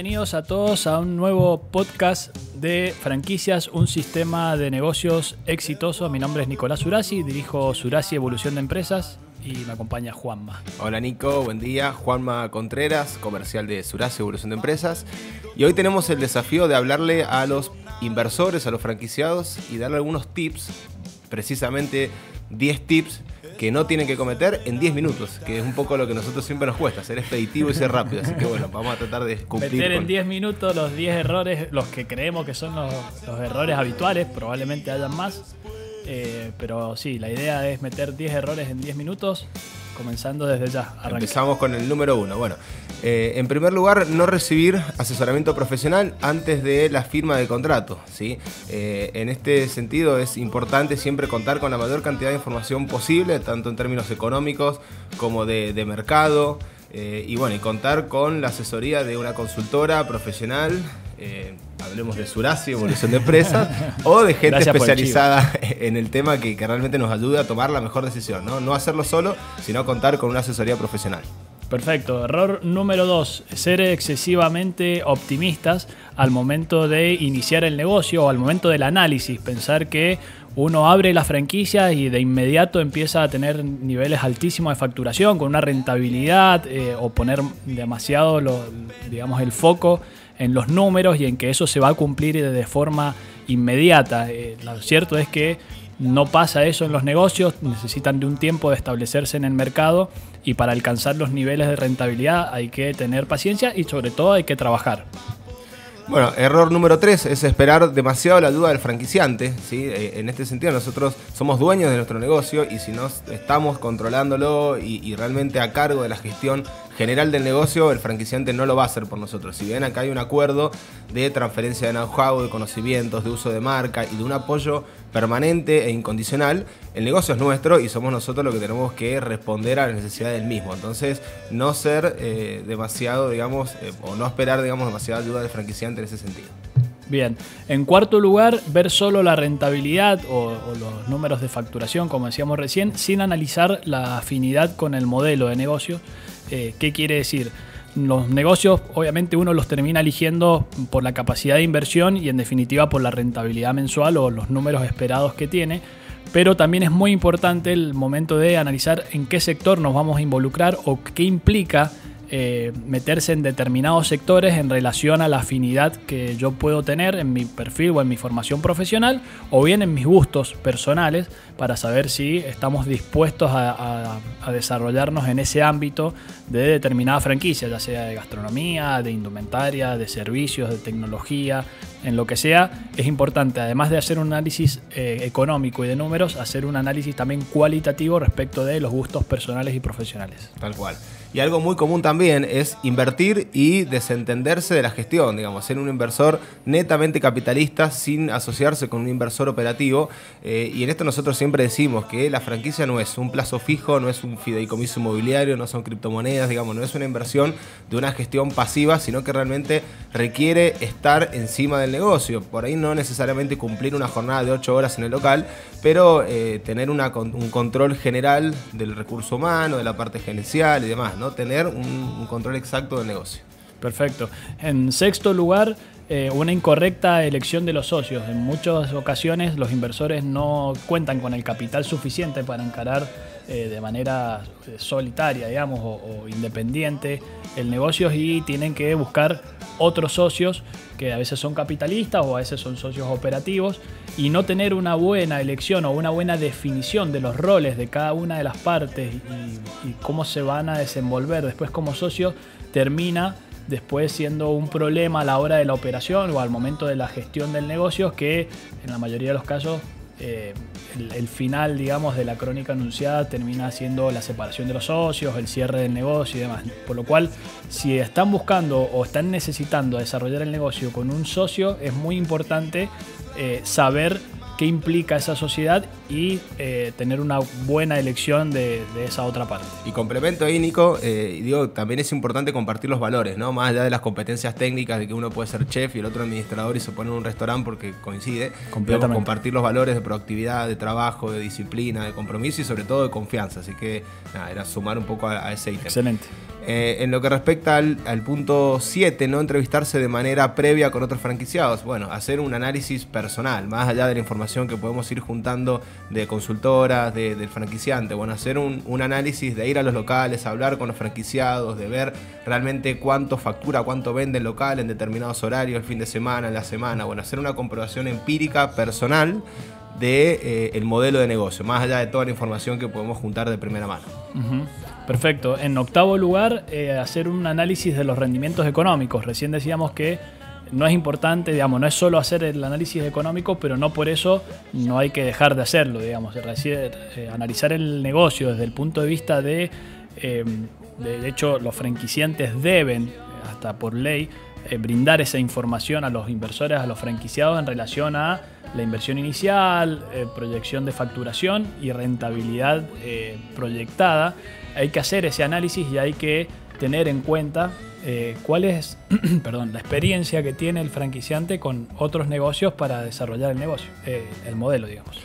Bienvenidos a todos a un nuevo podcast de franquicias, un sistema de negocios exitoso. Mi nombre es Nicolás Urasi, dirijo Surasi Evolución de Empresas y me acompaña Juanma. Hola Nico, buen día. Juanma Contreras, comercial de Surasi Evolución de Empresas. Y hoy tenemos el desafío de hablarle a los inversores, a los franquiciados y darle algunos tips, precisamente 10 tips que no tienen que cometer en 10 minutos, que es un poco lo que a nosotros siempre nos cuesta, ser expeditivo y ser rápido. Así que bueno, vamos a tratar de cumplir. Meter en con- 10 minutos los 10 errores, los que creemos que son los, los errores habituales, probablemente hayan más. Eh, pero sí, la idea es meter 10 errores en 10 minutos, comenzando desde ya. Empezamos con el número uno. Bueno, eh, en primer lugar, no recibir asesoramiento profesional antes de la firma del contrato. ¿sí? Eh, en este sentido, es importante siempre contar con la mayor cantidad de información posible, tanto en términos económicos como de, mercado. y bueno, y contar con la asesoría de una consultora profesional. Hablemos de Surasi, evolución de empresas, o de gente Gracias especializada en el tema que, que realmente nos ayude a tomar la mejor decisión. ¿no? no hacerlo solo, sino contar con una asesoría profesional. Perfecto. Error número dos, ser excesivamente optimistas al momento de iniciar el negocio o al momento del análisis. Pensar que uno abre la franquicia y de inmediato empieza a tener niveles altísimos de facturación con una rentabilidad eh, o poner demasiado lo- digamos, el foco en los números y en que eso se va a cumplir de forma inmediata. Eh, lo cierto es que no pasa eso en los negocios, necesitan de un tiempo de establecerse en el mercado y para alcanzar los niveles de rentabilidad hay que tener paciencia y sobre todo hay que trabajar. Bueno, error número tres es esperar demasiado la ayuda del franquiciante. ¿sí? Eh, En este sentido, nosotros somos dueños de nuestro negocio y si no estamos controlándolo y, y realmente a cargo de la gestión general del negocio, el franquiciante no lo va a hacer por nosotros. Si bien acá hay un acuerdo de transferencia de know-how, de conocimientos, de uso de marca y de un apoyo permanente e incondicional, el negocio es nuestro y somos nosotros los que tenemos que responder a la necesidad del mismo. Entonces, no ser eh, demasiado, digamos, eh, o no esperar, digamos, demasiada ayuda del franquiciante en ese sentido. Bien, en cuarto lugar, ver solo la rentabilidad o, los números de facturación, como decíamos recién, sin analizar la afinidad con el modelo de negocio. Eh, ¿Qué quiere decir? Los negocios, obviamente, uno los termina eligiendo por la capacidad de inversión y, en definitiva, por la rentabilidad mensual o los números esperados que tiene. Pero también es muy importante el momento de analizar en qué sector nos vamos a involucrar o qué implica eh, meterse en determinados sectores en relación a la afinidad que yo puedo tener en mi perfil o en mi formación profesional o bien en mis gustos personales para saber si estamos dispuestos a, a- desarrollarnos en ese ámbito de determinada franquicia, ya sea de gastronomía, de indumentaria, de servicios, de tecnología, en lo que sea. Es importante, además de hacer un análisis eh, económico y de números, hacer un análisis también cualitativo respecto de los gustos personales y profesionales. Tal cual. Y algo muy común también es invertir y desentenderse de la gestión, digamos, ser un inversor netamente capitalista sin asociarse con un inversor operativo. Eh, y en esto nosotros siempre decimos que la franquicia no es un plazo fijo, no es un fideicomiso inmobiliario, no son criptomonedas, digamos, no es una inversión de una gestión pasiva, sino que realmente requiere estar encima del negocio. Por ahí no necesariamente cumplir una jornada de 8 horas en el local, pero eh, tener un control general del recurso humano, de la parte gerencial y demás, ¿no? Tener un, un control exacto del negocio. Perfecto. En sexto lugar, eh, una incorrecta elección de los socios. En muchas ocasiones los inversores no cuentan con el capital suficiente para encarar eh, de manera eh, solitaria, digamos, o, independiente el negocio y tienen que buscar otros socios que a veces son capitalistas o a veces son socios operativos y no tener una buena elección o una buena definición de los roles de cada una de las partes y, y cómo se van a desenvolver después como socios termina después siendo un problema a la hora de la operación o al momento de la gestión del negocio que en la mayoría de los casos eh, el, final, digamos, de la crónica anunciada termina siendo la separación de los socios, el cierre del negocio y demás. Por lo cual, si están buscando o están necesitando desarrollar el negocio con un socio, es muy importante eh, saber qué implica esa sociedad y eh, tener una buena elección de, esa otra parte. Y complemento ahí, Nico, eh, digo, también es importante compartir los valores, ¿no? Más allá de las competencias técnicas de que uno puede ser chef y el otro administrador y se pone en un restaurante porque coincide. Completamente. compartir los valores de proactividad, de trabajo, de disciplina, de compromiso y sobre todo de confianza. Así que nada, era sumar un poco a, a ese ítem. Excelente. Eh, en lo que respecta al, punto 7, no entrevistarse de manera previa con otros franquiciados. Bueno, hacer un análisis personal, más allá de la información que podemos ir juntando de consultoras, del franquiciante. Bueno, hacer un, análisis de ir a los locales, hablar con los franquiciados, de ver realmente cuánto factura, cuánto vende el local en determinados horarios, el fin de semana, en la semana. Bueno, hacer una comprobación empírica personal de eh, modelo de negocio, más allá de toda la información que podemos juntar de primera mano. Perfecto. En octavo lugar, eh, hacer un análisis de los rendimientos económicos. Recién decíamos que no es importante, digamos, no es solo hacer el análisis económico, pero no por eso no hay que dejar de hacerlo, digamos. Eh, analizar el negocio desde el punto de vista de, eh, de, hecho, los franquiciantes deben, hasta por ley, brindar esa información a los inversores, a los franquiciados en relación a la inversión inicial, proyección de facturación y rentabilidad proyectada hay que hacer ese análisis y hay que tener en cuenta eh, cuál es perdón, la experiencia que tiene el franquiciante con otros negocios para desarrollar el negocio, eh, el modelo, digamos.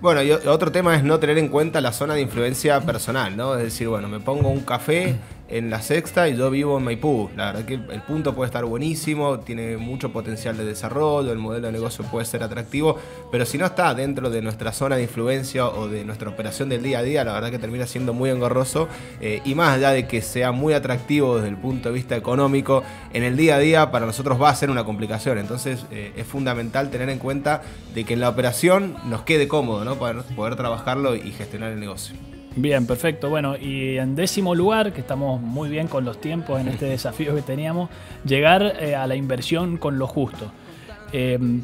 Bueno, y otro tema es no tener en cuenta la zona de influencia personal, ¿no? Es decir, bueno, me pongo un café en la sexta y yo vivo en Maipú. La verdad que el punto puede estar buenísimo, tiene mucho potencial de desarrollo, el modelo de negocio puede ser atractivo, pero si no está dentro de nuestra zona de influencia o de nuestra operación del día a día, la verdad que termina siendo muy engorroso eh, y más allá de que sea muy atractivo desde el punto de vista económico, en el día a día para nosotros va a ser una complicación. Entonces eh, es fundamental tener en cuenta de que en la operación nos quede cómodo, ¿no? Para poder trabajarlo y gestionar el negocio. Bien, perfecto. Bueno, y en décimo lugar, que estamos muy bien con los tiempos en este desafío que teníamos, llegar eh, a la inversión con lo justo. Em,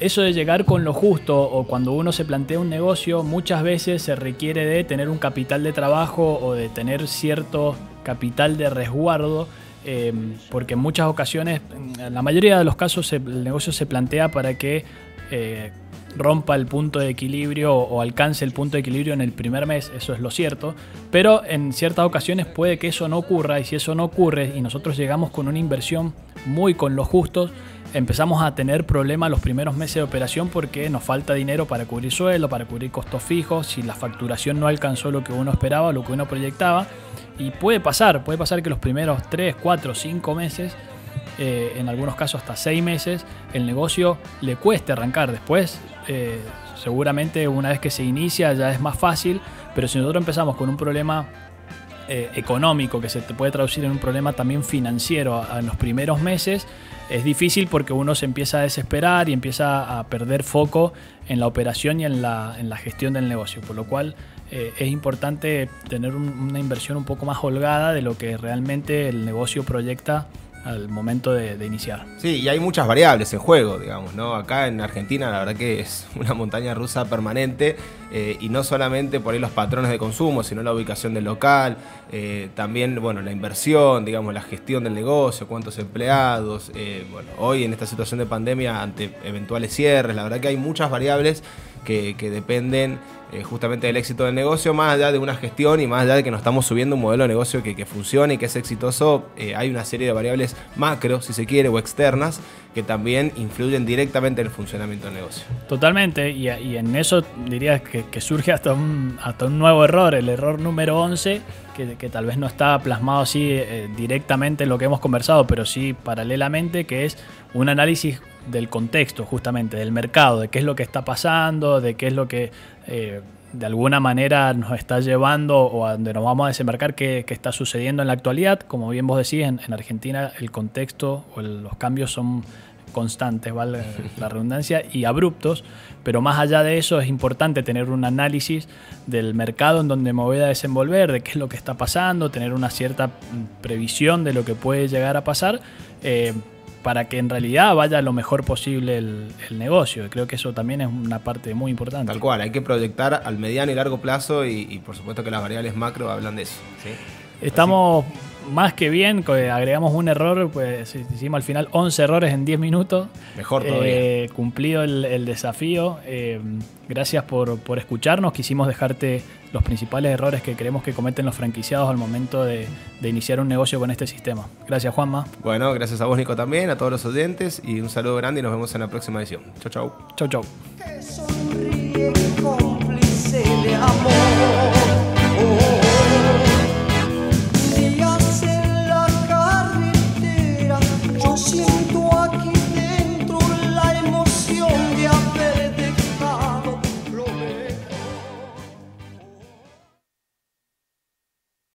eso de llegar con lo justo o cuando uno se plantea un negocio, muchas veces se requiere de tener un capital de trabajo o de tener cierto capital de resguardo, em, porque en muchas ocasiones, en la mayoría de los casos, el negocio se plantea para que eh, rompa el punto de equilibrio o, alcance el punto de equilibrio en el primer mes, eso es lo cierto, pero en ciertas ocasiones puede que eso no ocurra y si eso no ocurre y nosotros llegamos con una inversión muy con los justos, empezamos a tener problemas los primeros meses de operación porque nos falta dinero para cubrir sueldo, para cubrir costos fijos, si la facturación no alcanzó lo que uno esperaba, lo que uno proyectaba. Y puede pasar, puede pasar que los primeros 3, 4, 5 meses eh, en algunos casos hasta seis meses, el negocio le cueste arrancar. Después, eh, seguramente una vez que se inicia ya es más fácil, pero si nosotros empezamos con un problema eh, económico que se te puede traducir en un problema también financiero en los primeros meses, es difícil porque uno se empieza a desesperar y empieza a perder foco en la operación y en la, gestión del negocio, por lo cual es importante tener una inversión un poco más holgada de lo que realmente el negocio proyecta al momento de, iniciar. Sí, y hay muchas variables en juego, digamos, ¿no? Acá en Argentina la verdad que es una montaña rusa permanente eh, y no solamente por ahí los patrones de consumo, sino la ubicación del local, eh, también, bueno, la inversión, digamos, la gestión del negocio, cuántos empleados, eh, bueno, hoy en esta situación de pandemia ante eventuales cierres, la verdad que hay muchas variables que, dependen eh, justamente del éxito del negocio, más allá de una gestión y más allá de que nos estamos subiendo un modelo de negocio que, funcione y que es exitoso, eh, hay una serie de variables macro, si se quiere, o externas, que también influyen directamente en el funcionamiento del negocio. Totalmente, y, en eso diría que, surge hasta un, hasta un nuevo error, el error número 11, que, tal vez no está plasmado así eh, directamente en lo que hemos conversado, pero sí paralelamente, que es un análisis del contexto, justamente, del mercado, de qué es lo que está pasando, de qué es lo que eh, de alguna manera nos está llevando o a donde nos vamos a desembarcar, qué, está sucediendo en la actualidad. Como bien vos decís, en, Argentina el contexto o los cambios son constantes, vale la redundancia, y abruptos, pero más allá de eso es importante tener un análisis del mercado en donde me voy a desenvolver, de qué es lo que está pasando, tener una cierta previsión de lo que puede llegar a pasar. Eh, para que en realidad vaya lo mejor posible el, negocio. Creo que eso también es una parte muy importante. Tal cual, hay que proyectar al mediano y largo plazo y, por supuesto que las variables macro hablan de eso. Estamos más que bien, agregamos un error, pues hicimos al final 11 errores en 10 minutos. Mejor todavía. Eh, cumplido el, desafío. Eh, gracias por, escucharnos. Quisimos dejarte los principales errores que creemos que cometen los franquiciados al momento de, de, iniciar un negocio con este sistema. Gracias, Juanma. Bueno, gracias a vos, Nico, también, a todos los oyentes y un saludo grande y nos vemos en la próxima edición. Chau, chau. Chau, chau.